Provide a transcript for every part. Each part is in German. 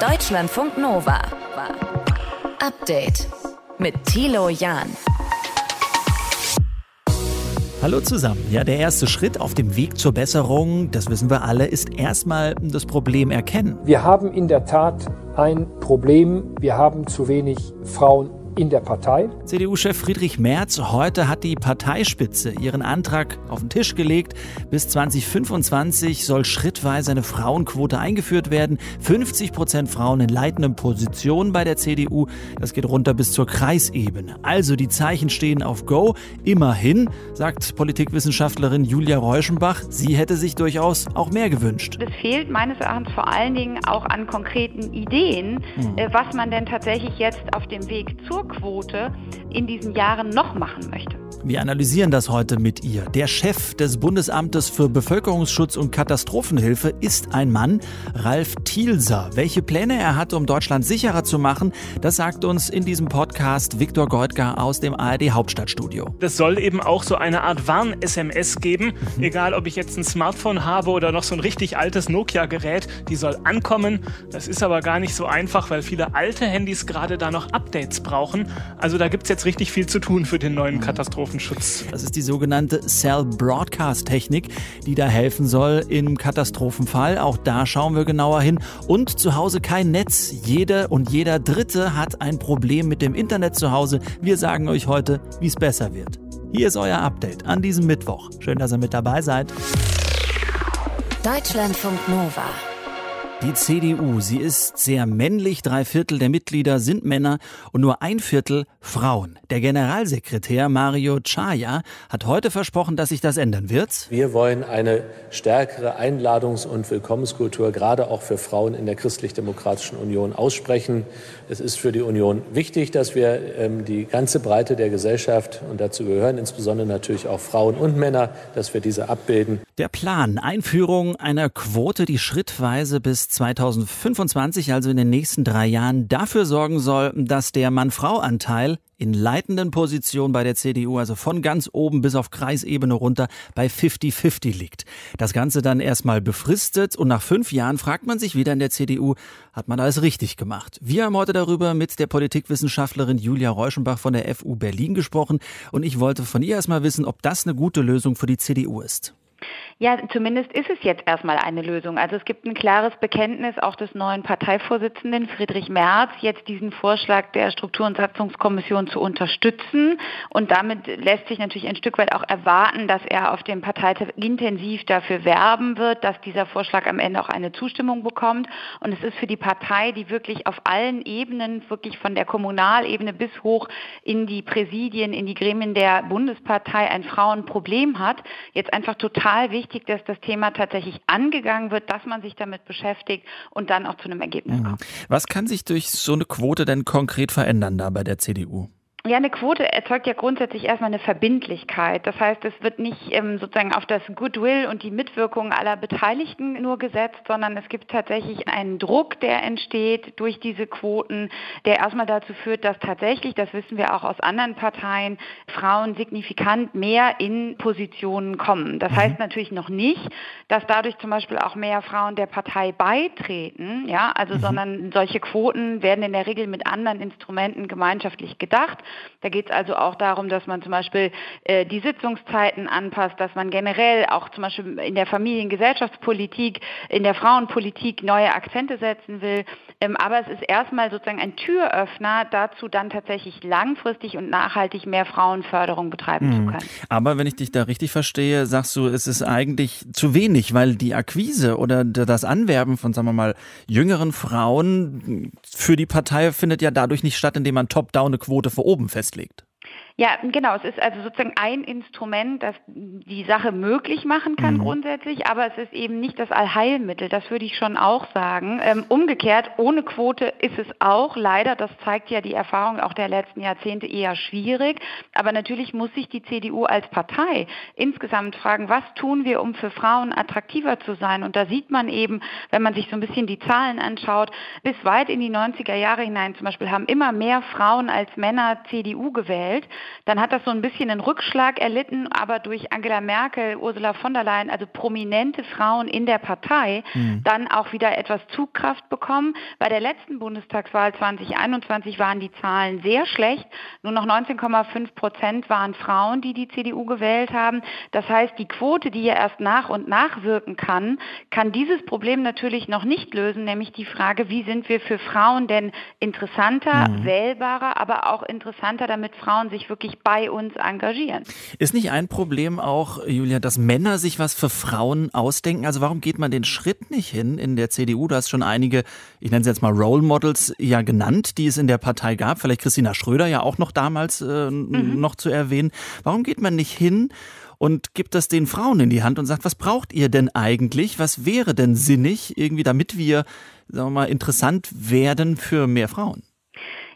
Deutschlandfunk Nova. Update mit Thilo Jahn. Hallo zusammen. Ja, der erste Schritt auf dem Weg zur Besserung, das wissen wir alle, ist erstmal das Problem erkennen. Wir haben in der Tat ein Problem. Wir haben zu wenig Frauen in der Partei. CDU-Chef Friedrich Merz heute hat die Parteispitze ihren Antrag auf den Tisch gelegt. Bis 2025 soll schrittweise eine Frauenquote eingeführt werden. 50 Prozent Frauen in leitenden Positionen bei der CDU. Das geht runter bis zur Kreisebene. Also die Zeichen stehen auf Go. Immerhin, sagt Politikwissenschaftlerin Julia Reuschenbach, sie hätte sich durchaus auch mehr gewünscht. Es fehlt meines Erachtens vor allen Dingen auch an konkreten Ideen, hm. was man denn tatsächlich jetzt auf dem Weg zur Quote in diesen Jahren noch machen möchte. Wir analysieren das heute mit ihr. Der Chef des Bundesamtes für Bevölkerungsschutz und Katastrophenhilfe ist ein Mann, Ralf Thielser. Welche Pläne er hat, um Deutschland sicherer zu machen, das sagt uns in diesem Podcast Viktor Goldgar aus dem ARD Hauptstadtstudio. Das soll eben auch so eine Art Warn-SMS geben, mhm. egal ob ich jetzt ein Smartphone habe oder noch so ein richtig altes Nokia-Gerät, die soll ankommen. Das ist aber gar nicht so einfach, weil viele alte Handys gerade da noch Updates brauchen. Also da gibt es jetzt richtig viel zu tun für den neuen mhm. Katastrophen. Katastrophenschutz. Das ist die sogenannte Cell Broadcast Technik, die da helfen soll im Katastrophenfall. Auch da schauen wir genauer hin. Und zu Hause kein Netz. Jede und jeder Dritte hat ein Problem mit dem Internet zu Hause. Wir sagen euch heute, wie es besser wird. Hier ist euer Update an diesem Mittwoch. Schön, dass ihr mit dabei seid. Deutschlandfunk Nova. Die CDU, sie ist sehr männlich, drei Viertel der Mitglieder sind Männer und nur ein Viertel Frauen. Der Generalsekretär Mario Chaya hat heute versprochen, dass sich das ändern wird. Wir wollen eine stärkere Einladungs- und Willkommenskultur gerade auch für Frauen in der Christlich-Demokratischen Union aussprechen. Es ist für die Union wichtig, dass wir ähm, die ganze Breite der Gesellschaft, und dazu gehören insbesondere natürlich auch Frauen und Männer, dass wir diese abbilden. Der Plan, Einführung einer Quote, die schrittweise bis 2025, also in den nächsten drei Jahren, dafür sorgen soll, dass der Mann-Frau-Anteil in leitenden Positionen bei der CDU, also von ganz oben bis auf Kreisebene runter, bei 50-50 liegt. Das Ganze dann erstmal befristet und nach fünf Jahren fragt man sich wieder in der CDU, hat man alles richtig gemacht? Wir haben heute darüber mit der Politikwissenschaftlerin Julia Reuschenbach von der FU Berlin gesprochen und ich wollte von ihr erstmal wissen, ob das eine gute Lösung für die CDU ist. Ja, zumindest ist es jetzt erstmal eine Lösung. Also es gibt ein klares Bekenntnis auch des neuen Parteivorsitzenden Friedrich Merz, jetzt diesen Vorschlag der Struktur- und Satzungskommission zu unterstützen. Und damit lässt sich natürlich ein Stück weit auch erwarten, dass er auf dem Parteitag intensiv dafür werben wird, dass dieser Vorschlag am Ende auch eine Zustimmung bekommt. Und es ist für die Partei, die wirklich auf allen Ebenen, wirklich von der Kommunalebene bis hoch in die Präsidien, in die Gremien der Bundespartei ein Frauenproblem hat, jetzt einfach total wichtig, wichtig, dass das Thema tatsächlich angegangen wird, dass man sich damit beschäftigt und dann auch zu einem Ergebnis mhm. kommt. Was kann sich durch so eine Quote denn konkret verändern da bei der CDU? Ja, eine Quote erzeugt ja grundsätzlich erstmal eine Verbindlichkeit. Das heißt, es wird nicht ähm, sozusagen auf das Goodwill und die Mitwirkung aller Beteiligten nur gesetzt, sondern es gibt tatsächlich einen Druck, der entsteht durch diese Quoten, der erstmal dazu führt, dass tatsächlich, das wissen wir auch aus anderen Parteien, Frauen signifikant mehr in Positionen kommen. Das mhm. heißt natürlich noch nicht, dass dadurch zum Beispiel auch mehr Frauen der Partei beitreten, ja, also mhm. sondern solche Quoten werden in der Regel mit anderen Instrumenten gemeinschaftlich gedacht. Da geht es also auch darum, dass man zum Beispiel äh, die Sitzungszeiten anpasst, dass man generell auch zum Beispiel in der Familiengesellschaftspolitik, in der Frauenpolitik neue Akzente setzen will. Ähm, aber es ist erstmal sozusagen ein Türöffner dazu, dann tatsächlich langfristig und nachhaltig mehr Frauenförderung betreiben mhm. zu können. Aber wenn ich dich da richtig verstehe, sagst du, es ist eigentlich zu wenig, weil die Akquise oder das Anwerben von, sagen wir mal, jüngeren Frauen für die Partei findet ja dadurch nicht statt, indem man top-down eine Quote vor oben festlegt. Ja, genau. Es ist also sozusagen ein Instrument, das die Sache möglich machen kann mhm. grundsätzlich, aber es ist eben nicht das Allheilmittel. Das würde ich schon auch sagen. Ähm, umgekehrt, ohne Quote ist es auch leider, das zeigt ja die Erfahrung auch der letzten Jahrzehnte eher schwierig. Aber natürlich muss sich die CDU als Partei insgesamt fragen, was tun wir, um für Frauen attraktiver zu sein? Und da sieht man eben, wenn man sich so ein bisschen die Zahlen anschaut, bis weit in die 90er Jahre hinein zum Beispiel haben immer mehr Frauen als Männer CDU gewählt. Dann hat das so ein bisschen einen Rückschlag erlitten, aber durch Angela Merkel, Ursula von der Leyen, also prominente Frauen in der Partei, mhm. dann auch wieder etwas Zugkraft bekommen. Bei der letzten Bundestagswahl 2021 waren die Zahlen sehr schlecht. Nur noch 19,5 Prozent waren Frauen, die die CDU gewählt haben. Das heißt, die Quote, die ja erst nach und nach wirken kann, kann dieses Problem natürlich noch nicht lösen, nämlich die Frage, wie sind wir für Frauen denn interessanter, mhm. wählbarer, aber auch interessanter, damit Frauen sich wirklich bei uns engagieren. Ist nicht ein Problem auch, Julia, dass Männer sich was für Frauen ausdenken? Also warum geht man den Schritt nicht hin in der CDU? Du hast schon einige, ich nenne sie jetzt mal Role Models ja genannt, die es in der Partei gab. Vielleicht Christina Schröder ja auch noch damals äh, mhm. noch zu erwähnen. Warum geht man nicht hin und gibt das den Frauen in die Hand und sagt, was braucht ihr denn eigentlich? Was wäre denn sinnig, irgendwie, damit wir, sagen wir mal, interessant werden für mehr Frauen?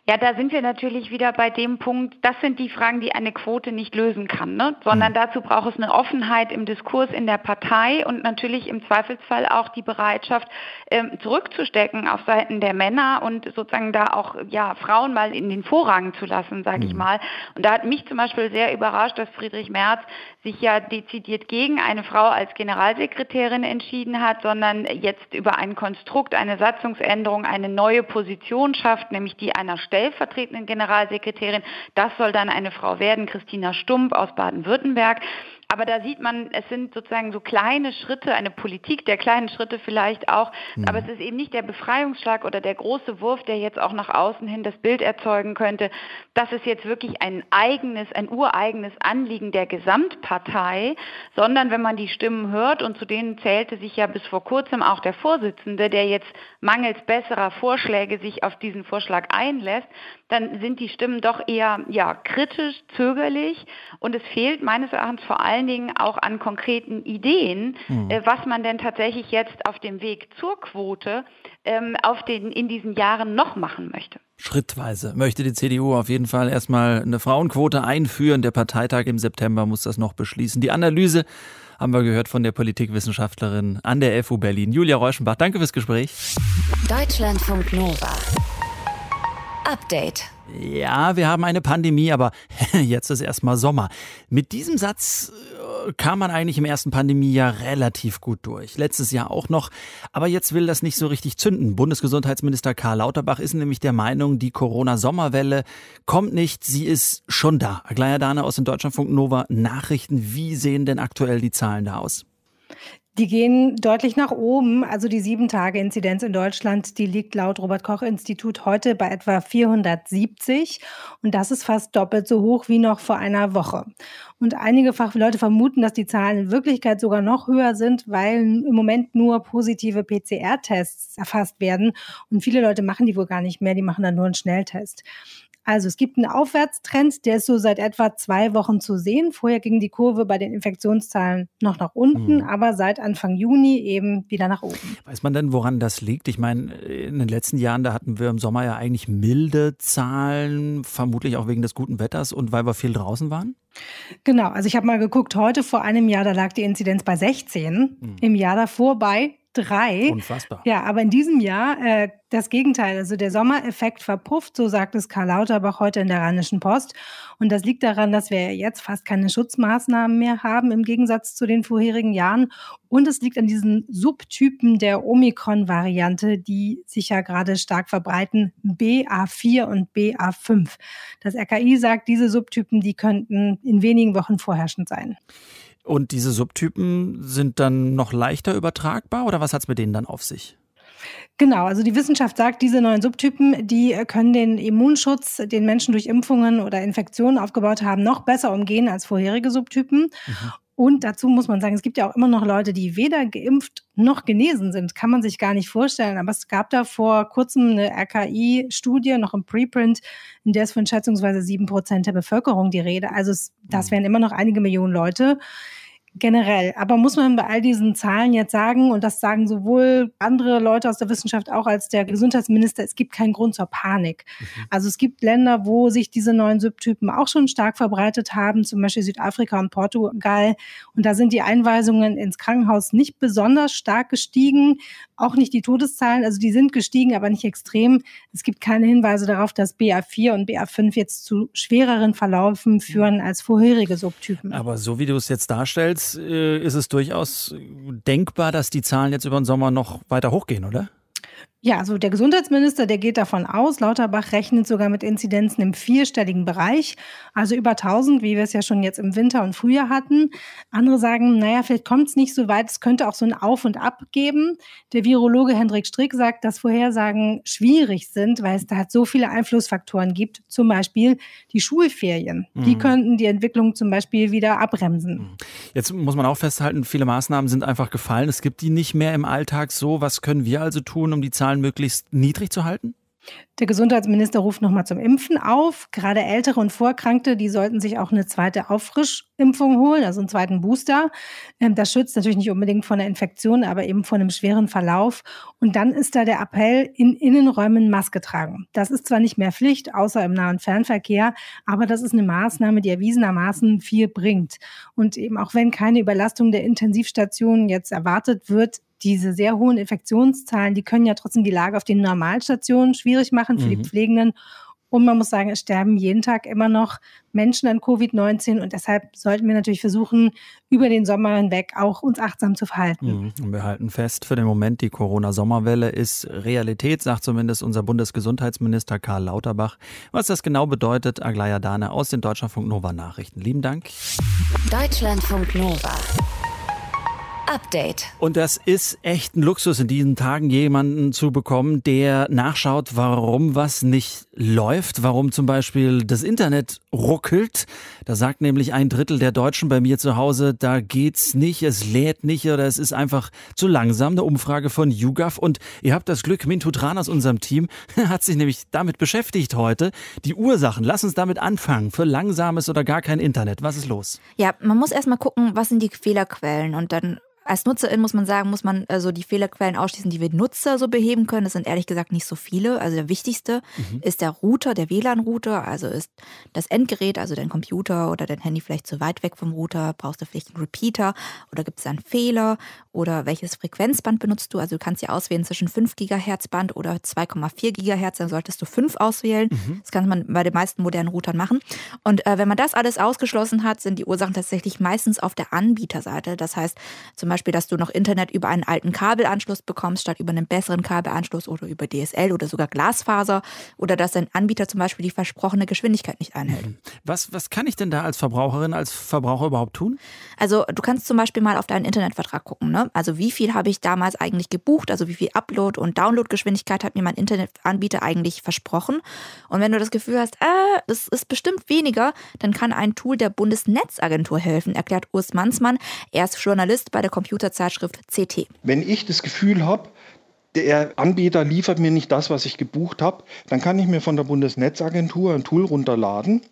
Ja, da sind wir natürlich wieder bei dem Punkt, das sind die Fragen, die eine Quote nicht lösen kann, ne? sondern mhm. dazu braucht es eine Offenheit im Diskurs in der Partei und natürlich im Zweifelsfall auch die Bereitschaft, ähm, zurückzustecken auf Seiten der Männer und sozusagen da auch ja, Frauen mal in den Vorrang zu lassen, sage mhm. ich mal. Und da hat mich zum Beispiel sehr überrascht, dass Friedrich Merz sich ja dezidiert gegen eine Frau als Generalsekretärin entschieden hat, sondern jetzt über ein Konstrukt, eine Satzungsänderung, eine neue Position schafft, nämlich die einer stellvertretenden Generalsekretärin. Das soll dann eine Frau werden, Christina Stump aus Baden-Württemberg. Aber da sieht man, es sind sozusagen so kleine Schritte, eine Politik der kleinen Schritte vielleicht auch. Mhm. Aber es ist eben nicht der Befreiungsschlag oder der große Wurf, der jetzt auch nach außen hin das Bild erzeugen könnte. Das ist jetzt wirklich ein eigenes, ein ureigenes Anliegen der Gesamtpartei, sondern wenn man die Stimmen hört, und zu denen zählte sich ja bis vor kurzem auch der Vorsitzende, der jetzt mangels besserer Vorschläge sich auf diesen Vorschlag einlässt, dann sind die Stimmen doch eher ja, kritisch, zögerlich und es fehlt meines Erachtens vor allen Dingen auch an konkreten Ideen, mhm. äh, was man denn tatsächlich jetzt auf dem Weg zur Quote ähm, auf den, in diesen Jahren noch machen möchte. Schrittweise möchte die CDU auf jeden Fall erstmal eine Frauenquote einführen. Der Parteitag im September muss das noch beschließen. Die Analyse haben wir gehört von der Politikwissenschaftlerin an der FU Berlin, Julia Reuschenbach. Danke fürs Gespräch. Deutschlandfunk Nova. Update. Ja, wir haben eine Pandemie, aber jetzt ist erstmal Sommer. Mit diesem Satz äh, kam man eigentlich im ersten Pandemiejahr relativ gut durch. Letztes Jahr auch noch. Aber jetzt will das nicht so richtig zünden. Bundesgesundheitsminister Karl Lauterbach ist nämlich der Meinung, die Corona-Sommerwelle kommt nicht, sie ist schon da. Aglaya Dane aus dem Deutschlandfunk Nova Nachrichten. Wie sehen denn aktuell die Zahlen da aus? Die gehen deutlich nach oben. Also die Sieben-Tage-Inzidenz in Deutschland, die liegt laut Robert-Koch-Institut heute bei etwa 470. Und das ist fast doppelt so hoch wie noch vor einer Woche. Und einige Fachleute vermuten, dass die Zahlen in Wirklichkeit sogar noch höher sind, weil im Moment nur positive PCR-Tests erfasst werden. Und viele Leute machen die wohl gar nicht mehr, die machen dann nur einen Schnelltest. Also es gibt einen Aufwärtstrend, der ist so seit etwa zwei Wochen zu sehen. Vorher ging die Kurve bei den Infektionszahlen noch nach unten, mhm. aber seit Anfang Juni eben wieder nach oben. Weiß man denn, woran das liegt? Ich meine, in den letzten Jahren, da hatten wir im Sommer ja eigentlich milde Zahlen, vermutlich auch wegen des guten Wetters und weil wir viel draußen waren? Genau, also ich habe mal geguckt, heute vor einem Jahr, da lag die Inzidenz bei 16, mhm. im Jahr davor bei drei. Unfassbar. Ja, aber in diesem Jahr äh, das Gegenteil. Also der Sommereffekt verpufft, so sagt es Karl Lauterbach heute in der Rheinischen Post. Und das liegt daran, dass wir jetzt fast keine Schutzmaßnahmen mehr haben im Gegensatz zu den vorherigen Jahren. Und es liegt an diesen Subtypen der Omikron-Variante, die sich ja gerade stark verbreiten, BA4 und BA5. Das RKI sagt, diese Subtypen, die könnten in wenigen Wochen vorherrschend sein. Und diese Subtypen sind dann noch leichter übertragbar oder was hat es mit denen dann auf sich? Genau, also die Wissenschaft sagt, diese neuen Subtypen, die können den Immunschutz, den Menschen durch Impfungen oder Infektionen aufgebaut haben, noch besser umgehen als vorherige Subtypen. Mhm. Und dazu muss man sagen, es gibt ja auch immer noch Leute, die weder geimpft noch genesen sind. Kann man sich gar nicht vorstellen. Aber es gab da vor kurzem eine RKI-Studie, noch im Preprint, in der es von schätzungsweise sieben Prozent der Bevölkerung die Rede. Also das mhm. wären immer noch einige Millionen Leute. Generell. Aber muss man bei all diesen Zahlen jetzt sagen, und das sagen sowohl andere Leute aus der Wissenschaft auch als der Gesundheitsminister, es gibt keinen Grund zur Panik. Mhm. Also es gibt Länder, wo sich diese neuen Subtypen auch schon stark verbreitet haben, zum Beispiel Südafrika und Portugal. Und da sind die Einweisungen ins Krankenhaus nicht besonders stark gestiegen, auch nicht die Todeszahlen. Also die sind gestiegen, aber nicht extrem. Es gibt keine Hinweise darauf, dass BA4 und BA5 jetzt zu schwereren Verlaufen führen als vorherige Subtypen. Aber so wie du es jetzt darstellst, Andererseits äh, ist es durchaus denkbar, dass die Zahlen jetzt über den Sommer noch weiter hochgehen, oder? Ja, also der Gesundheitsminister, der geht davon aus, Lauterbach rechnet sogar mit Inzidenzen im vierstelligen Bereich, also über 1000, wie wir es ja schon jetzt im Winter und Frühjahr hatten. Andere sagen, naja, vielleicht kommt es nicht so weit, es könnte auch so ein Auf und Ab geben. Der Virologe Hendrik Strick sagt, dass Vorhersagen schwierig sind, weil es da halt so viele Einflussfaktoren gibt, zum Beispiel die Schulferien. Mhm. Die könnten die Entwicklung zum Beispiel wieder abbremsen. Mhm. Jetzt muss man auch festhalten, viele Maßnahmen sind einfach gefallen. Es gibt die nicht mehr im Alltag so. Was können wir also tun, um die Zahlen Zahlen möglichst niedrig zu halten? Der Gesundheitsminister ruft nochmal zum Impfen auf. Gerade Ältere und Vorkrankte, die sollten sich auch eine zweite Auffrischimpfung holen, also einen zweiten Booster. Ähm, das schützt natürlich nicht unbedingt vor einer Infektion, aber eben vor einem schweren Verlauf. Und dann ist da der Appell, in Innenräumen Maske tragen. Das ist zwar nicht mehr Pflicht, außer im Nah- und Fernverkehr, aber das ist eine Maßnahme, die erwiesenermaßen viel bringt. Und eben auch wenn keine Überlastung der Intensivstationen jetzt erwartet wird, diese sehr hohen Infektionszahlen, die können ja trotzdem die Lage auf den Normalstationen schwierig machen für mhm. die Pflegenden. Und man muss sagen, es sterben jeden Tag immer noch Menschen an Covid-19 und deshalb sollten wir natürlich versuchen, über den Sommer hinweg auch uns achtsam zu verhalten. Mhm. Wir halten fest, für den Moment, die Corona-Sommerwelle ist Realität, sagt zumindest unser Bundesgesundheitsminister Karl Lauterbach. Was das genau bedeutet, Aglaya Dane aus den Deutschlandfunk Nova Nachrichten. Lieben Dank. Deutschlandfunk Nova. Update. Und das ist echt ein Luxus in diesen Tagen, jemanden zu bekommen, der nachschaut, warum was nicht läuft, warum zum Beispiel das Internet ruckelt. Da sagt nämlich ein Drittel der Deutschen bei mir zu Hause, da geht's nicht, es lädt nicht oder es ist einfach zu langsam. Eine Umfrage von YouGov und ihr habt das Glück, Mintu Tran aus unserem Team hat sich nämlich damit beschäftigt heute. Die Ursachen, lass uns damit anfangen, für langsames oder gar kein Internet. Was ist los? Ja, man muss erstmal gucken, was sind die Fehlerquellen und dann als Nutzerin muss man sagen, muss man also die Fehlerquellen ausschließen, die wir Nutzer so beheben können. Das sind ehrlich gesagt nicht so viele. Also der wichtigste mhm. ist der Router, der WLAN-Router. Also ist das Endgerät, also dein Computer oder dein Handy vielleicht zu weit weg vom Router. Brauchst du vielleicht einen Repeater oder gibt es einen Fehler oder welches Frequenzband benutzt du? Also du kannst ja auswählen zwischen 5 GHz Band oder 2,4 GHz. Dann solltest du 5 auswählen. Mhm. Das kann man bei den meisten modernen Routern machen. Und äh, wenn man das alles ausgeschlossen hat, sind die Ursachen tatsächlich meistens auf der Anbieterseite. Das heißt zum Beispiel, dass du noch Internet über einen alten Kabelanschluss bekommst, statt über einen besseren Kabelanschluss oder über DSL oder sogar Glasfaser oder dass dein Anbieter zum Beispiel die versprochene Geschwindigkeit nicht einhält. Mhm. Was, was kann ich denn da als Verbraucherin, als Verbraucher überhaupt tun? Also du kannst zum Beispiel mal auf deinen Internetvertrag gucken. Ne? Also wie viel habe ich damals eigentlich gebucht? Also wie viel Upload- und Downloadgeschwindigkeit hat mir mein Internetanbieter eigentlich versprochen? Und wenn du das Gefühl hast, äh, das ist bestimmt weniger, dann kann ein Tool der Bundesnetzagentur helfen, erklärt Urs Mansmann. Er ist Journalist bei der Computerzeitschrift CT. Wenn ich das Gefühl habe, der Anbieter liefert mir nicht das, was ich gebucht habe, dann kann ich mir von der Bundesnetzagentur ein Tool runterladen,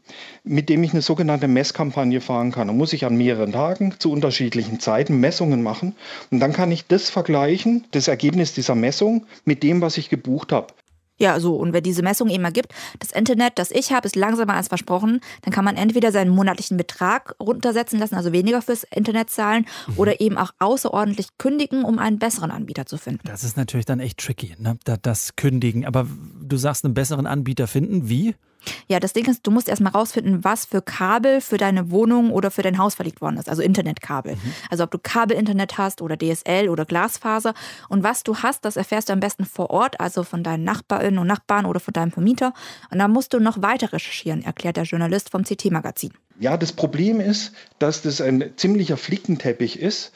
mit dem ich eine sogenannte Messkampagne fahren kann. Da muss ich an mehreren Tagen zu unterschiedlichen Zeiten Messungen machen und dann kann ich das vergleichen, das Ergebnis dieser Messung, mit dem, was ich gebucht habe. Ja, so. Und wenn diese Messung eben ergibt, das Internet, das ich habe, ist langsamer als versprochen, dann kann man entweder seinen monatlichen Betrag runtersetzen lassen, also weniger fürs Internet zahlen, mhm. oder eben auch außerordentlich kündigen, um einen besseren Anbieter zu finden. Das ist natürlich dann echt tricky, ne? das Kündigen. Aber du sagst, einen besseren Anbieter finden. Wie? Ja, das Ding ist, du musst erstmal rausfinden, was für Kabel für deine Wohnung oder für dein Haus verlegt worden ist, also Internetkabel. Mhm. Also ob du Kabelinternet hast oder DSL oder Glasfaser. Und was du hast, das erfährst du am besten vor Ort, also von deinen Nachbarinnen und Nachbarn oder von deinem Vermieter. Und dann musst du noch weiter recherchieren, erklärt der Journalist vom CT-Magazin. Ja, das Problem ist, dass das ein ziemlicher Flickenteppich ist.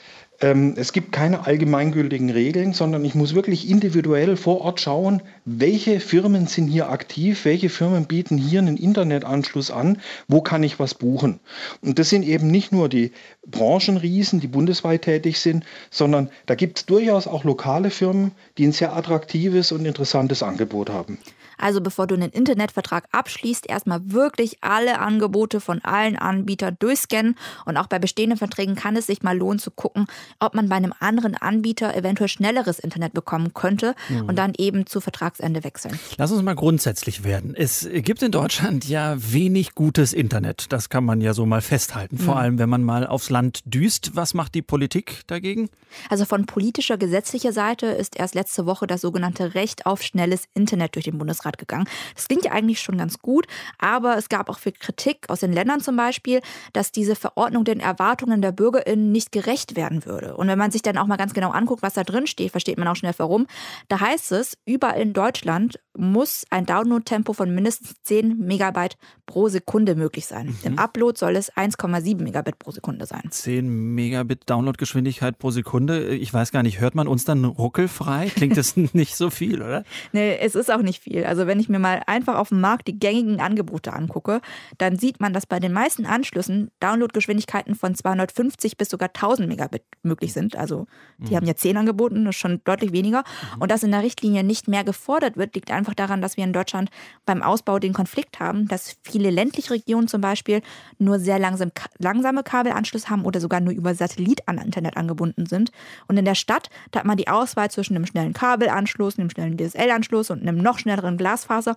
Ähm, es gibt keine allgemeingültigen Regeln, sondern ich muss wirklich individuell vor Ort schauen, welche Firmen sind hier aktiv, welche Firmen bieten hier einen Internetanschluss an, wo kann ich was buchen. Und das sind eben nicht nur die Branchenriesen, die bundesweit tätig sind, sondern da gibt es durchaus auch lokale Firmen, die ein sehr attraktives und interessantes Angebot haben. Also bevor du einen Internetvertrag abschließt, erstmal wirklich alle Angebote von allen Anbietern durchscannen. Und auch bei bestehenden Verträgen kann es sich mal lohnen zu gucken, ob man bei einem anderen Anbieter eventuell schnelleres Internet bekommen könnte mhm. und dann eben zu Vertragsende wechseln. Lass uns mal grundsätzlich werden. Es gibt in Deutschland ja wenig gutes Internet. Das kann man ja so mal festhalten. Vor mhm. allem, wenn man mal aufs Land düst. Was macht die Politik dagegen? Also von politischer, gesetzlicher Seite ist erst letzte Woche das sogenannte Recht auf schnelles Internet durch den Bundesrat gegangen. Das klingt ja eigentlich schon ganz gut, aber es gab auch viel Kritik aus den Ländern zum Beispiel, dass diese Verordnung den Erwartungen der BürgerInnen nicht gerecht werden würde. Und wenn man sich dann auch mal ganz genau anguckt, was da drin steht, versteht man auch schnell warum. Da heißt es, überall in Deutschland muss ein Download-Tempo von mindestens 10 Megabyte pro Sekunde möglich sein. Mhm. Im Upload soll es 1,7 Megabit pro Sekunde sein. 10 Megabit Downloadgeschwindigkeit pro Sekunde. Ich weiß gar nicht, hört man uns dann ruckelfrei? Klingt das nicht so viel, oder? Nee, es ist auch nicht viel. Also wenn ich mir mal einfach auf dem Markt die gängigen Angebote angucke, dann sieht man, dass bei den meisten Anschlüssen Downloadgeschwindigkeiten von 250 bis sogar 1000 Megabit möglich sind. Also die mhm. haben ja 10 angeboten, das ist schon deutlich weniger. Mhm. Und dass in der Richtlinie nicht mehr gefordert wird, liegt einfach daran, dass wir in Deutschland beim Ausbau den Konflikt haben, dass viele ländliche Regionen zum Beispiel nur sehr langsam, langsame Kabelanschlüsse haben oder sogar nur über Satellit an Internet angebunden sind. Und in der Stadt, da hat man die Auswahl zwischen einem schnellen Kabelanschluss, einem schnellen DSL-Anschluss und einem noch schnelleren Glasfaser.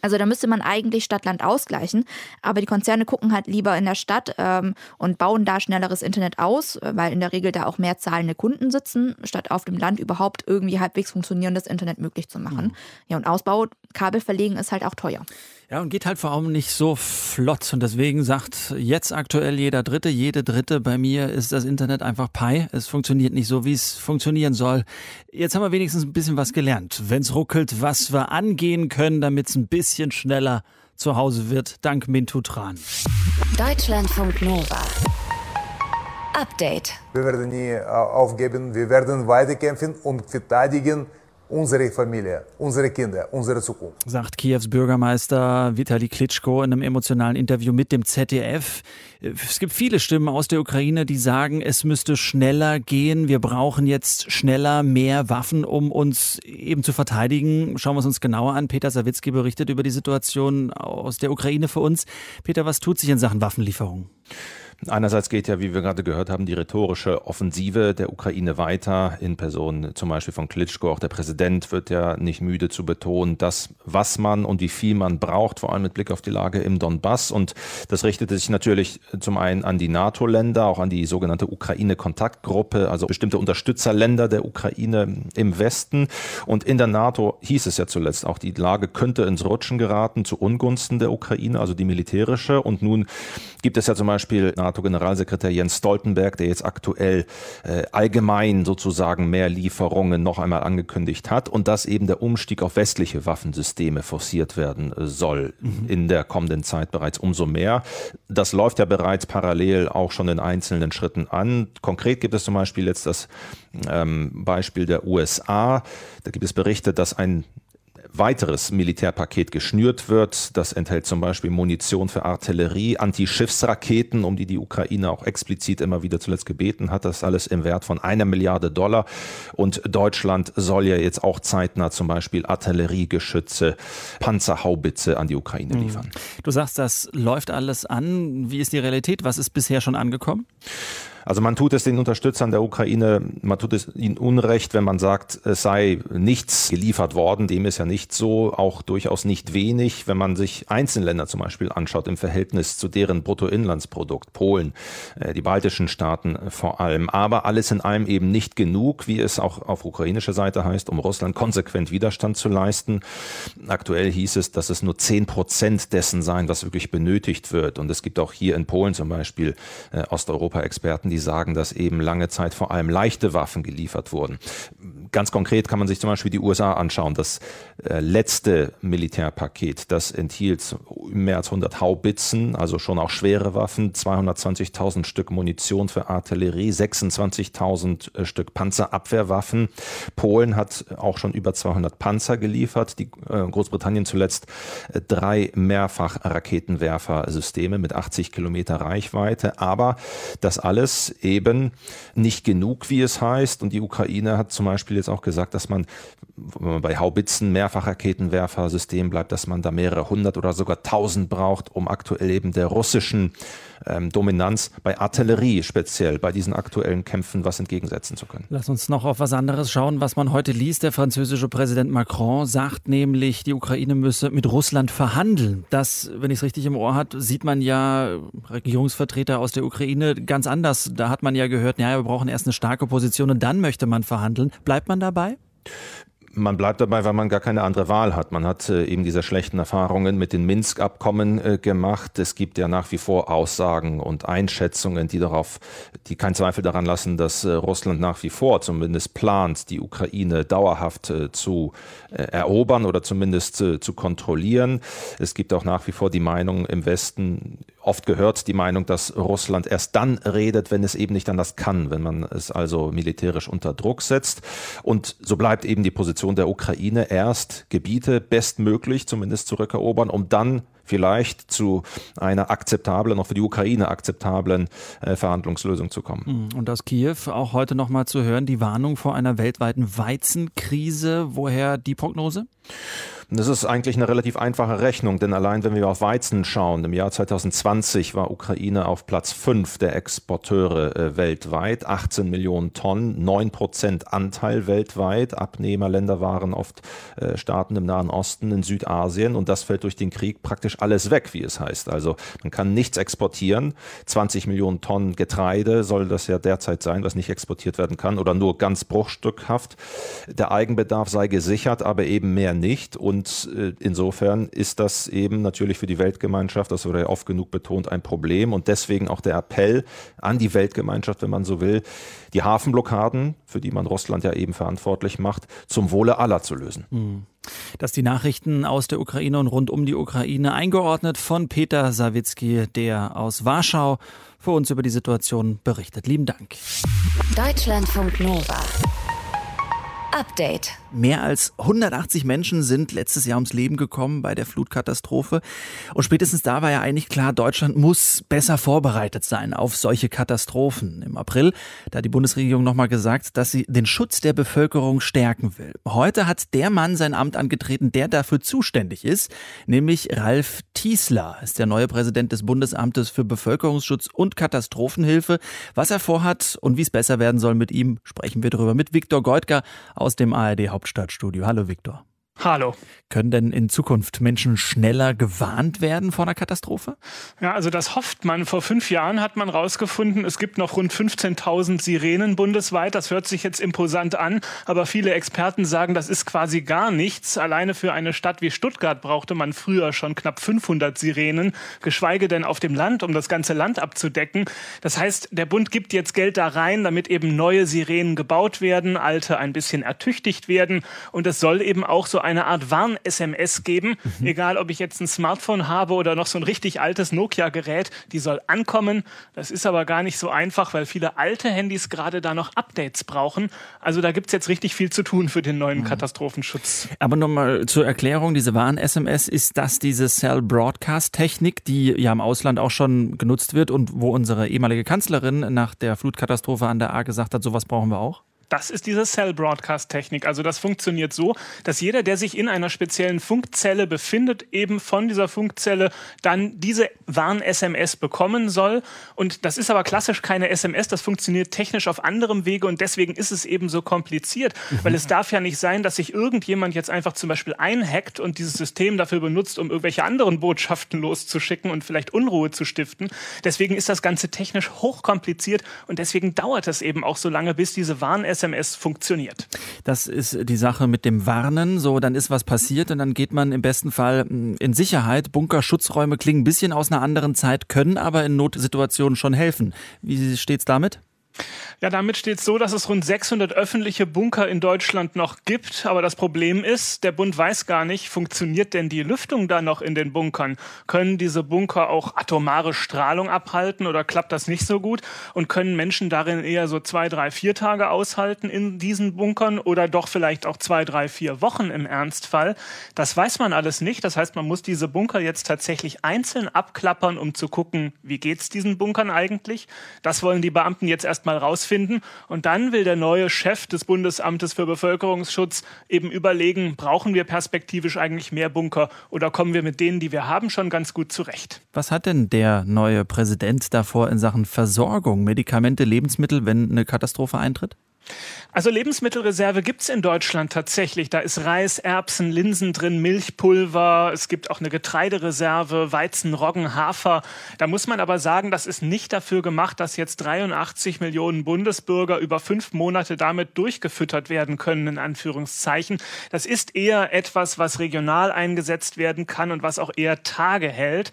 Also da müsste man eigentlich Stadt-Land ausgleichen. Aber die Konzerne gucken halt lieber in der Stadt ähm, und bauen da schnelleres Internet aus, weil in der Regel da auch mehr zahlende Kunden sitzen, statt auf dem Land überhaupt irgendwie halbwegs funktionierendes Internet möglich zu machen. Mhm. Ja, und Ausbau, Kabel verlegen ist halt auch teuer. Ja, und geht halt vor allem nicht so flott. Und deswegen sagt jetzt aktuell jeder Dritte, jede Dritte, bei mir ist das Internet einfach Pi. Es funktioniert nicht so, wie es funktionieren soll. Jetzt haben wir wenigstens ein bisschen was gelernt. Wenn es ruckelt, was wir angehen können, damit es ein bisschen schneller zu Hause wird, dank Mintutran. Deutschlandfunk Nova. Update. Wir werden nie äh, aufgeben, wir werden weiterkämpfen und verteidigen unsere Familie, unsere Kinder, unsere Zukunft. Sagt Kiews Bürgermeister Vitali Klitschko in einem emotionalen Interview mit dem ZDF. Es gibt viele Stimmen aus der Ukraine, die sagen, es müsste schneller gehen. Wir brauchen jetzt schneller mehr Waffen, um uns eben zu verteidigen. Schauen wir es uns genauer an. Peter Sawicki berichtet über die Situation aus der Ukraine für uns. Peter, was tut sich in Sachen Waffenlieferung? Einerseits geht ja, wie wir gerade gehört haben, die rhetorische Offensive der Ukraine weiter, in Person zum Beispiel von Klitschko. Auch der Präsident wird ja nicht müde zu betonen, dass was man und wie viel man braucht, vor allem mit Blick auf die Lage im Donbass. Und das richtete sich natürlich zum einen an die NATO-Länder, auch an die sogenannte Ukraine-Kontaktgruppe, also bestimmte Unterstützerländer der Ukraine im Westen. Und in der NATO hieß es ja zuletzt auch, die Lage könnte ins Rutschen geraten zu Ungunsten der Ukraine, also die militärische. Und nun gibt es ja zum Beispiel NATO-Generalsekretär Jens Stoltenberg, der jetzt aktuell äh, allgemein sozusagen mehr Lieferungen noch einmal angekündigt hat und dass eben der Umstieg auf westliche Waffensysteme forciert werden äh, soll mhm. in der kommenden Zeit bereits umso mehr. Das läuft ja bereits parallel auch schon in einzelnen Schritten an. Konkret gibt es zum Beispiel jetzt das ähm, Beispiel der USA. Da gibt es Berichte, dass ein weiteres Militärpaket geschnürt wird. Das enthält zum Beispiel Munition für Artillerie, Antischiffsraketen, um die die Ukraine auch explizit immer wieder zuletzt gebeten hat. Das alles im Wert von einer Milliarde Dollar. Und Deutschland soll ja jetzt auch zeitnah zum Beispiel Artilleriegeschütze, Panzerhaubitze an die Ukraine hm. liefern. Du sagst, das läuft alles an. Wie ist die Realität? Was ist bisher schon angekommen? Also man tut es den Unterstützern der Ukraine, man tut es ihnen Unrecht, wenn man sagt, es sei nichts geliefert worden. Dem ist ja nicht so, auch durchaus nicht wenig, wenn man sich Einzelländer zum Beispiel anschaut im Verhältnis zu deren Bruttoinlandsprodukt, Polen, äh, die baltischen Staaten vor allem. Aber alles in allem eben nicht genug, wie es auch auf ukrainischer Seite heißt, um Russland konsequent Widerstand zu leisten. Aktuell hieß es, dass es nur zehn Prozent dessen seien, was wirklich benötigt wird. Und es gibt auch hier in Polen zum Beispiel äh, Osteuropa-Experten, die die sagen, dass eben lange Zeit vor allem leichte Waffen geliefert wurden. Ganz konkret kann man sich zum Beispiel die USA anschauen. Das äh, letzte Militärpaket, das enthielt mehr als 100 Haubitzen, also schon auch schwere Waffen, 220.000 Stück Munition für Artillerie, 26.000 äh, Stück Panzerabwehrwaffen. Polen hat auch schon über 200 Panzer geliefert. Die, äh, Großbritannien zuletzt drei Mehrfachraketenwerfersysteme mit 80 Kilometer Reichweite. Aber das alles eben nicht genug, wie es heißt. Und die Ukraine hat zum Beispiel jetzt auch gesagt, dass man, man bei Haubitzen, Mehrfachraketenwerfersystem bleibt, dass man da mehrere hundert oder sogar tausend braucht, um aktuell eben der russischen ähm, Dominanz bei Artillerie speziell, bei diesen aktuellen Kämpfen was entgegensetzen zu können. Lass uns noch auf was anderes schauen, was man heute liest. Der französische Präsident Macron sagt nämlich, die Ukraine müsse mit Russland verhandeln. Das, wenn ich es richtig im Ohr hat, sieht man ja Regierungsvertreter aus der Ukraine ganz anders. Da hat man ja gehört, ja, wir brauchen erst eine starke Position und dann möchte man verhandeln. Bleibt man dabei? Man bleibt dabei, weil man gar keine andere Wahl hat. Man hat äh, eben diese schlechten Erfahrungen mit den Minsk-Abkommen äh, gemacht. Es gibt ja nach wie vor Aussagen und Einschätzungen, die darauf, die keinen Zweifel daran lassen, dass äh, Russland nach wie vor zumindest plant, die Ukraine dauerhaft äh, zu äh, erobern oder zumindest äh, zu kontrollieren. Es gibt auch nach wie vor die Meinung im Westen, oft gehört die Meinung, dass Russland erst dann redet, wenn es eben nicht anders kann, wenn man es also militärisch unter Druck setzt. Und so bleibt eben die Position der Ukraine erst Gebiete bestmöglich zumindest zurückerobern, um dann vielleicht zu einer akzeptablen, auch für die Ukraine akzeptablen äh, Verhandlungslösung zu kommen. Hm, und aus Kiew auch heute nochmal zu hören, die Warnung vor einer weltweiten Weizenkrise. Woher die Prognose? Das ist eigentlich eine relativ einfache Rechnung, denn allein wenn wir auf Weizen schauen, im Jahr 2020 war Ukraine auf Platz 5 der Exporteure äh, weltweit, 18 Millionen Tonnen, 9 Prozent Anteil weltweit. Abnehmerländer waren oft äh, Staaten im Nahen Osten, in Südasien und das fällt durch den Krieg praktisch alles weg, wie es heißt. Also man kann nichts exportieren. 20 Millionen Tonnen Getreide soll das ja derzeit sein, was nicht exportiert werden kann oder nur ganz bruchstückhaft. Der Eigenbedarf sei gesichert, aber eben mehr nicht und äh, insofern ist das eben natürlich für die Weltgemeinschaft, das wurde ja oft genug betont, ein Problem. Und deswegen auch der Appell an die Weltgemeinschaft, wenn man so will, die Hafenblockaden, für die man Russland ja eben verantwortlich macht, zum Wohle aller zu lösen. Mhm. Das die Nachrichten aus der Ukraine und rund um die Ukraine eingeordnet von Peter Sawicki, der aus Warschau für uns über die Situation berichtet. Lieben Dank. Deutschlandfunk Nova. Update. Mehr als 180 Menschen sind letztes Jahr ums Leben gekommen bei der Flutkatastrophe. Und spätestens da war ja eigentlich klar, Deutschland muss besser vorbereitet sein auf solche Katastrophen. Im April, da hat die Bundesregierung nochmal gesagt, dass sie den Schutz der Bevölkerung stärken will. Heute hat der Mann sein Amt angetreten, der dafür zuständig ist, nämlich Ralf Tiesler, ist der neue Präsident des Bundesamtes für Bevölkerungsschutz und Katastrophenhilfe. Was er vorhat und wie es besser werden soll mit ihm, sprechen wir darüber mit Viktor Goldger aus dem ARD Hauptstadtstudio. Hallo Viktor. Hallo. Können denn in Zukunft Menschen schneller gewarnt werden vor einer Katastrophe? Ja, also das hofft man. Vor fünf Jahren hat man herausgefunden, es gibt noch rund 15.000 Sirenen bundesweit. Das hört sich jetzt imposant an, aber viele Experten sagen, das ist quasi gar nichts. Alleine für eine Stadt wie Stuttgart brauchte man früher schon knapp 500 Sirenen, geschweige denn auf dem Land, um das ganze Land abzudecken. Das heißt, der Bund gibt jetzt Geld da rein, damit eben neue Sirenen gebaut werden, alte ein bisschen ertüchtigt werden. Und es soll eben auch so eine Art Warn-SMS geben, mhm. egal ob ich jetzt ein Smartphone habe oder noch so ein richtig altes Nokia-Gerät, die soll ankommen. Das ist aber gar nicht so einfach, weil viele alte Handys gerade da noch Updates brauchen. Also da gibt es jetzt richtig viel zu tun für den neuen mhm. Katastrophenschutz. Aber nochmal zur Erklärung, diese Warn-SMS, ist das diese Cell-Broadcast-Technik, die ja im Ausland auch schon genutzt wird und wo unsere ehemalige Kanzlerin nach der Flutkatastrophe an der A gesagt hat, sowas brauchen wir auch? Das ist diese Cell-Broadcast-Technik. Also das funktioniert so, dass jeder, der sich in einer speziellen Funkzelle befindet, eben von dieser Funkzelle dann diese Warn-SMS bekommen soll. Und das ist aber klassisch keine SMS, das funktioniert technisch auf anderem Wege und deswegen ist es eben so kompliziert. Mhm. Weil es darf ja nicht sein, dass sich irgendjemand jetzt einfach zum Beispiel einhackt und dieses System dafür benutzt, um irgendwelche anderen Botschaften loszuschicken und vielleicht Unruhe zu stiften. Deswegen ist das Ganze technisch hochkompliziert und deswegen dauert es eben auch so lange, bis diese Warn-SMS SMS funktioniert. Das ist die Sache mit dem Warnen. So, dann ist was passiert und dann geht man im besten Fall hm, in Sicherheit. Bunkerschutzräume klingen ein bisschen aus einer anderen Zeit, können aber in Notsituationen schon helfen. Wie steht's damit? Ja, damit steht es so, dass es rund 600 öffentliche Bunker in Deutschland noch gibt. Aber das Problem ist, der Bund weiß gar nicht, funktioniert denn die Lüftung da noch in den Bunkern? Können diese Bunker auch atomare Strahlung abhalten oder klappt das nicht so gut? Und können Menschen darin eher so zwei, drei, vier Tage aushalten in diesen Bunkern oder doch vielleicht auch zwei, drei, vier Wochen im Ernstfall? Das weiß man alles nicht. Das heißt, man muss diese Bunker jetzt tatsächlich einzeln abklappern, um zu gucken, wie geht's diesen Bunkern eigentlich? Das wollen die Beamten jetzt erstmal rausfinden finden. Und dann will der neue Chef des Bundesamtes für Bevölkerungsschutz eben überlegen, brauchen wir perspektivisch eigentlich mehr Bunker oder kommen wir mit denen, die wir haben, schon ganz gut zurecht. Was hat denn der neue Präsident davor in Sachen Versorgung, Medikamente, Lebensmittel, wenn eine Katastrophe eintritt? Also Lebensmittelreserve gibt's in Deutschland tatsächlich. Da ist Reis, Erbsen, Linsen drin, Milchpulver. Es gibt auch eine Getreidereserve, Weizen, Roggen, Hafer. Da muss man aber sagen, das ist nicht dafür gemacht, dass jetzt 83 Millionen Bundesbürger über fünf Monate damit durchgefüttert werden können, in Anführungszeichen. Das ist eher etwas, was regional eingesetzt werden kann und was auch eher Tage hält.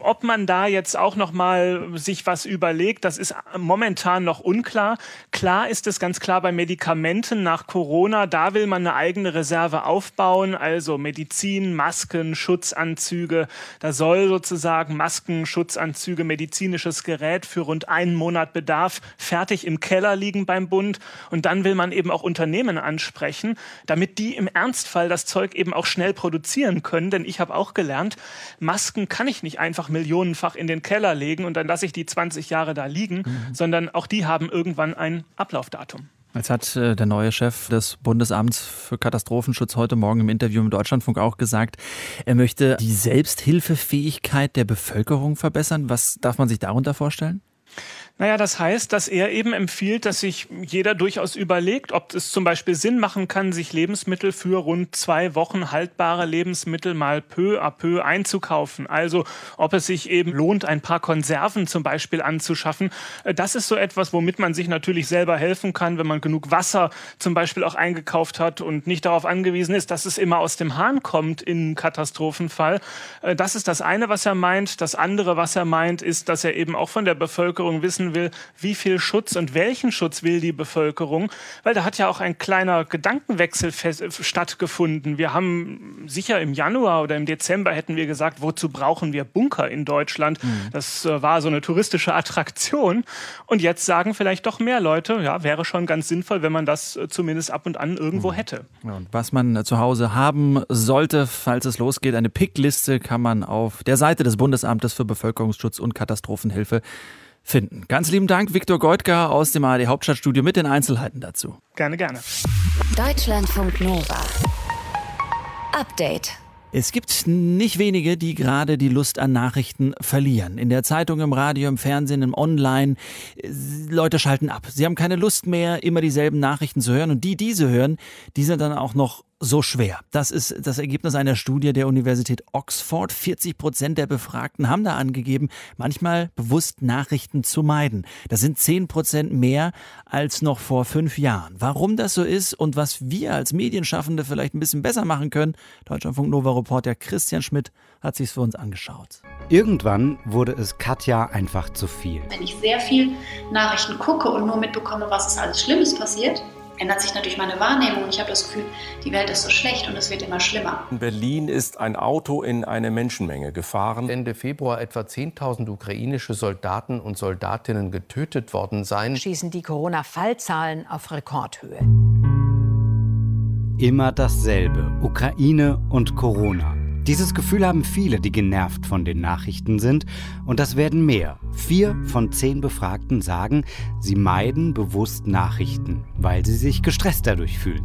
Ob man da jetzt auch noch mal sich was überlegt, das ist momentan noch unklar. Klar ist es ganz klar bei Medikamenten nach Corona, da will man eine eigene Reserve aufbauen, also Medizin, Masken, Schutzanzüge. Da soll sozusagen Masken, Schutzanzüge, medizinisches Gerät für rund einen Monat Bedarf fertig im Keller liegen beim Bund. Und dann will man eben auch Unternehmen ansprechen, damit die im Ernstfall das Zeug eben auch schnell produzieren können. Denn ich habe auch gelernt, Masken kann ich nicht einfach millionenfach in den Keller legen und dann lasse ich die 20 Jahre da liegen, mhm. sondern auch die haben irgendwann ein Ablaufdatum. Jetzt hat äh, der neue Chef des Bundesamts für Katastrophenschutz heute Morgen im Interview im Deutschlandfunk auch gesagt, er möchte die Selbsthilfefähigkeit der Bevölkerung verbessern. Was darf man sich darunter vorstellen? Naja, das heißt, dass er eben empfiehlt, dass sich jeder durchaus überlegt, ob es zum Beispiel Sinn machen kann, sich Lebensmittel für rund zwei Wochen haltbare Lebensmittel mal peu à peu einzukaufen. Also ob es sich eben lohnt, ein paar Konserven zum Beispiel anzuschaffen. Äh, das ist so etwas, womit man sich natürlich selber helfen kann, wenn man genug Wasser zum Beispiel auch eingekauft hat und nicht darauf angewiesen ist, dass es immer aus dem Hahn kommt im Katastrophenfall. Äh, das ist das eine, was er meint. Das andere, was er meint, ist, dass er eben auch von der Bevölkerung wissen will, wie viel Schutz und welchen Schutz will die Bevölkerung, weil da hat ja auch ein kleiner Gedankenwechsel stattgefunden. Wir haben sicher im Januar oder im Dezember hätten wir gesagt, wozu brauchen wir Bunker in Deutschland? Mhm. Das äh, war so eine touristische Attraktion. Und jetzt sagen vielleicht doch mehr Leute, ja, wäre schon ganz sinnvoll, wenn man das äh, zumindest ab und an irgendwo mhm. hätte. und was man äh, zu Hause haben sollte, falls es losgeht, eine Pickliste kann man auf der Seite des Bundesamtes für Bevölkerungsschutz und Katastrophenhilfe finden. Ganz lieben Dank, Viktor Goitger aus dem ARD Hauptstadtstudio mit den Einzelheiten dazu. Gerne, gerne. Deutschlandfunk Nova. Update. Es gibt nicht wenige, die gerade die Lust an Nachrichten verlieren. In der Zeitung, im Radio, im Fernsehen, im Online. Leute schalten ab. Sie haben keine Lust mehr, immer dieselben Nachrichten zu hören. Und die, diese hören, die sind dann auch noch so schwer. Das ist das Ergebnis einer Studie der Universität Oxford. 40 Prozent der Befragten haben da angegeben, manchmal bewusst Nachrichten zu meiden. Das sind 10 Prozent mehr als noch vor fünf Jahren. Warum das so ist und was wir als Medienschaffende vielleicht ein bisschen besser machen können, Deutschlandfunk Nova Reporter Christian Schmidt hat sich's für uns angeschaut. Irgendwann wurde es Katja einfach zu viel. Wenn ich sehr viel Nachrichten gucke und nur mitbekomme, was ist alles Schlimmes passiert, ändert sich natürlich meine Wahrnehmung. Ich habe das Gefühl, die Welt ist so schlecht und es wird immer schlimmer. In Berlin ist ein Auto in eine Menschenmenge gefahren. Ende Februar etwa 10.000 ukrainische Soldaten und Soldatinnen getötet worden seien. Schießen die Corona-Fallzahlen auf Rekordhöhe. Immer dasselbe. Ukraine und Corona. Dieses Gefühl haben viele, die genervt von den Nachrichten sind. Und das werden mehr. Vier von zehn Befragten sagen, sie meiden bewusst Nachrichten, weil sie sich gestresst dadurch fühlen.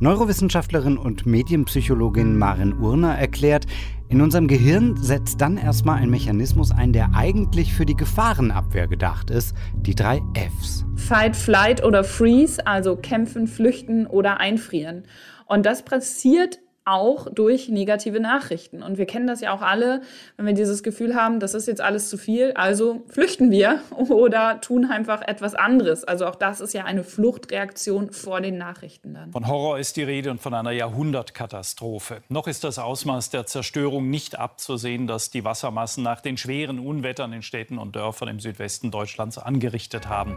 Neurowissenschaftlerin und Medienpsychologin Maren Urner erklärt, in unserem Gehirn setzt dann erstmal ein Mechanismus ein, der eigentlich für die Gefahrenabwehr gedacht ist, die drei Fs. Fight, Flight oder Freeze, also kämpfen, flüchten oder einfrieren. Und das passiert auch durch negative Nachrichten. Und wir kennen das ja auch alle, wenn wir dieses Gefühl haben, das ist jetzt alles zu viel, also flüchten wir oder tun einfach etwas anderes. Also auch das ist ja eine Fluchtreaktion vor den Nachrichten dann. Von Horror ist die Rede und von einer Jahrhundertkatastrophe. Noch ist das Ausmaß der Zerstörung nicht abzusehen, das die Wassermassen nach den schweren Unwettern in Städten und Dörfern im Südwesten Deutschlands angerichtet haben.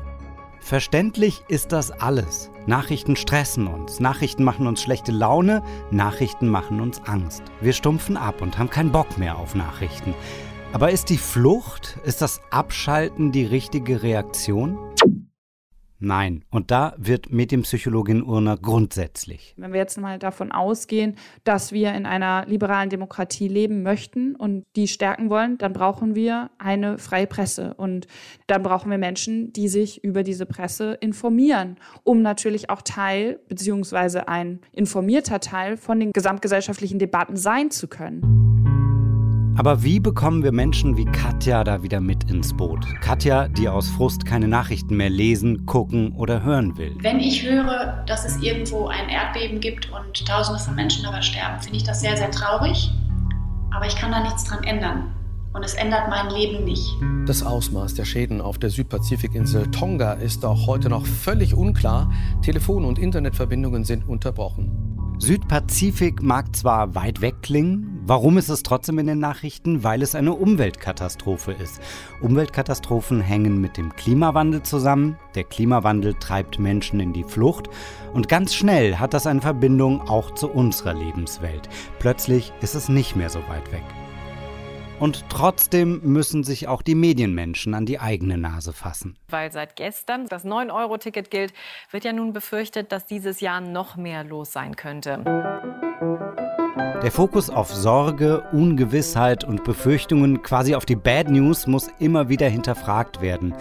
Verständlich ist das alles. Nachrichten stressen uns, Nachrichten machen uns schlechte Laune, Nachrichten machen uns Angst. Wir stumpfen ab und haben keinen Bock mehr auf Nachrichten. Aber ist die Flucht, ist das Abschalten die richtige Reaktion? Nein. Und da wird Medienpsychologin Urner grundsätzlich. Wenn wir jetzt mal davon ausgehen, dass wir in einer liberalen Demokratie leben möchten und die stärken wollen, dann brauchen wir eine freie Presse. Und dann brauchen wir Menschen, die sich über diese Presse informieren, um natürlich auch Teil beziehungsweise ein informierter Teil von den gesamtgesellschaftlichen Debatten sein zu können. Aber wie bekommen wir Menschen wie Katja da wieder mit ins Boot? Katja, die aus Frust keine Nachrichten mehr lesen, gucken oder hören will. Wenn ich höre, dass es irgendwo ein Erdbeben gibt und Tausende von Menschen dabei sterben, finde ich das sehr, sehr traurig. Aber ich kann da nichts dran ändern. Und es ändert mein Leben nicht. Das Ausmaß der Schäden auf der Südpazifikinsel Tonga ist auch heute noch völlig unklar. Telefon- und Internetverbindungen sind unterbrochen. Südpazifik mag zwar weit weg klingen, warum ist es trotzdem in den Nachrichten? Weil es eine Umweltkatastrophe ist. Umweltkatastrophen hängen mit dem Klimawandel zusammen. Der Klimawandel treibt Menschen in die Flucht und ganz schnell hat das eine Verbindung auch zu unserer Lebenswelt. Plötzlich ist es nicht mehr so weit weg. Und trotzdem müssen sich auch die Medienmenschen an die eigene Nase fassen. Weil seit gestern das 9-Euro-Ticket gilt, wird ja nun befürchtet, dass dieses Jahr noch mehr los sein könnte. Der Fokus auf Sorge, Ungewissheit und Befürchtungen, quasi auf die Bad News, muss immer wieder hinterfragt werden.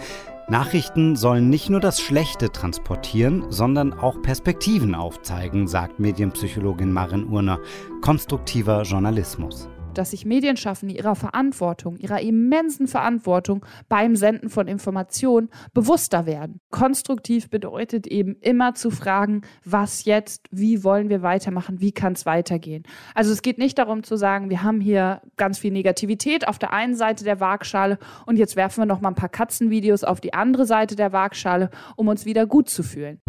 Nachrichten sollen nicht nur das Schlechte transportieren, sondern auch Perspektiven aufzeigen, sagt Medienpsychologin Marin Urner. Konstruktiver Journalismus dass sich Medienschaffende ihrer Verantwortung, ihrer immensen Verantwortung beim Senden von Informationen bewusster werden. Konstruktiv bedeutet eben immer zu fragen, was jetzt, wie wollen wir weitermachen, wie kann es weitergehen. Also es geht nicht darum zu sagen, wir haben hier ganz viel Negativität auf der einen Seite der Waagschale und jetzt werfen wir noch mal ein paar Katzenvideos auf die andere Seite der Waagschale, um uns wieder gut zu fühlen.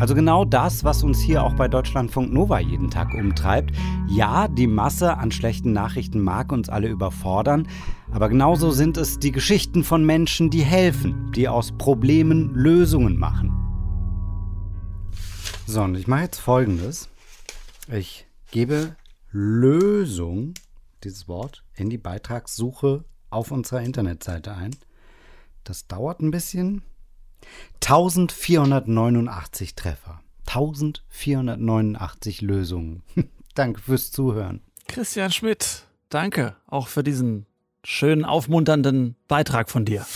Also genau das, was uns hier auch bei Deutschlandfunk Nova jeden Tag umtreibt. Ja, die Masse an schlechten Nachrichten mag uns alle überfordern, aber genauso sind es die Geschichten von Menschen, die helfen, die aus Problemen Lösungen machen. So, und ich mache jetzt folgendes. Ich gebe Lösung, dieses Wort, in die Beitragssuche auf unserer Internetseite ein. Das dauert ein bisschen, 1489 Treffer. 1489 Lösungen. danke fürs Zuhören. Christian Schmidt, danke auch für diesen schönen, aufmunternden Beitrag von dir.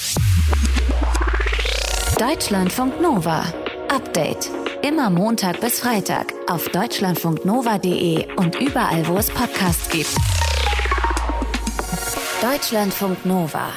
Deutschlandfunk Nova. Update. Immer Montag bis Freitag auf deutschlandfunknova.de und überall, wo es Podcasts gibt. Deutschlandfunk Nova.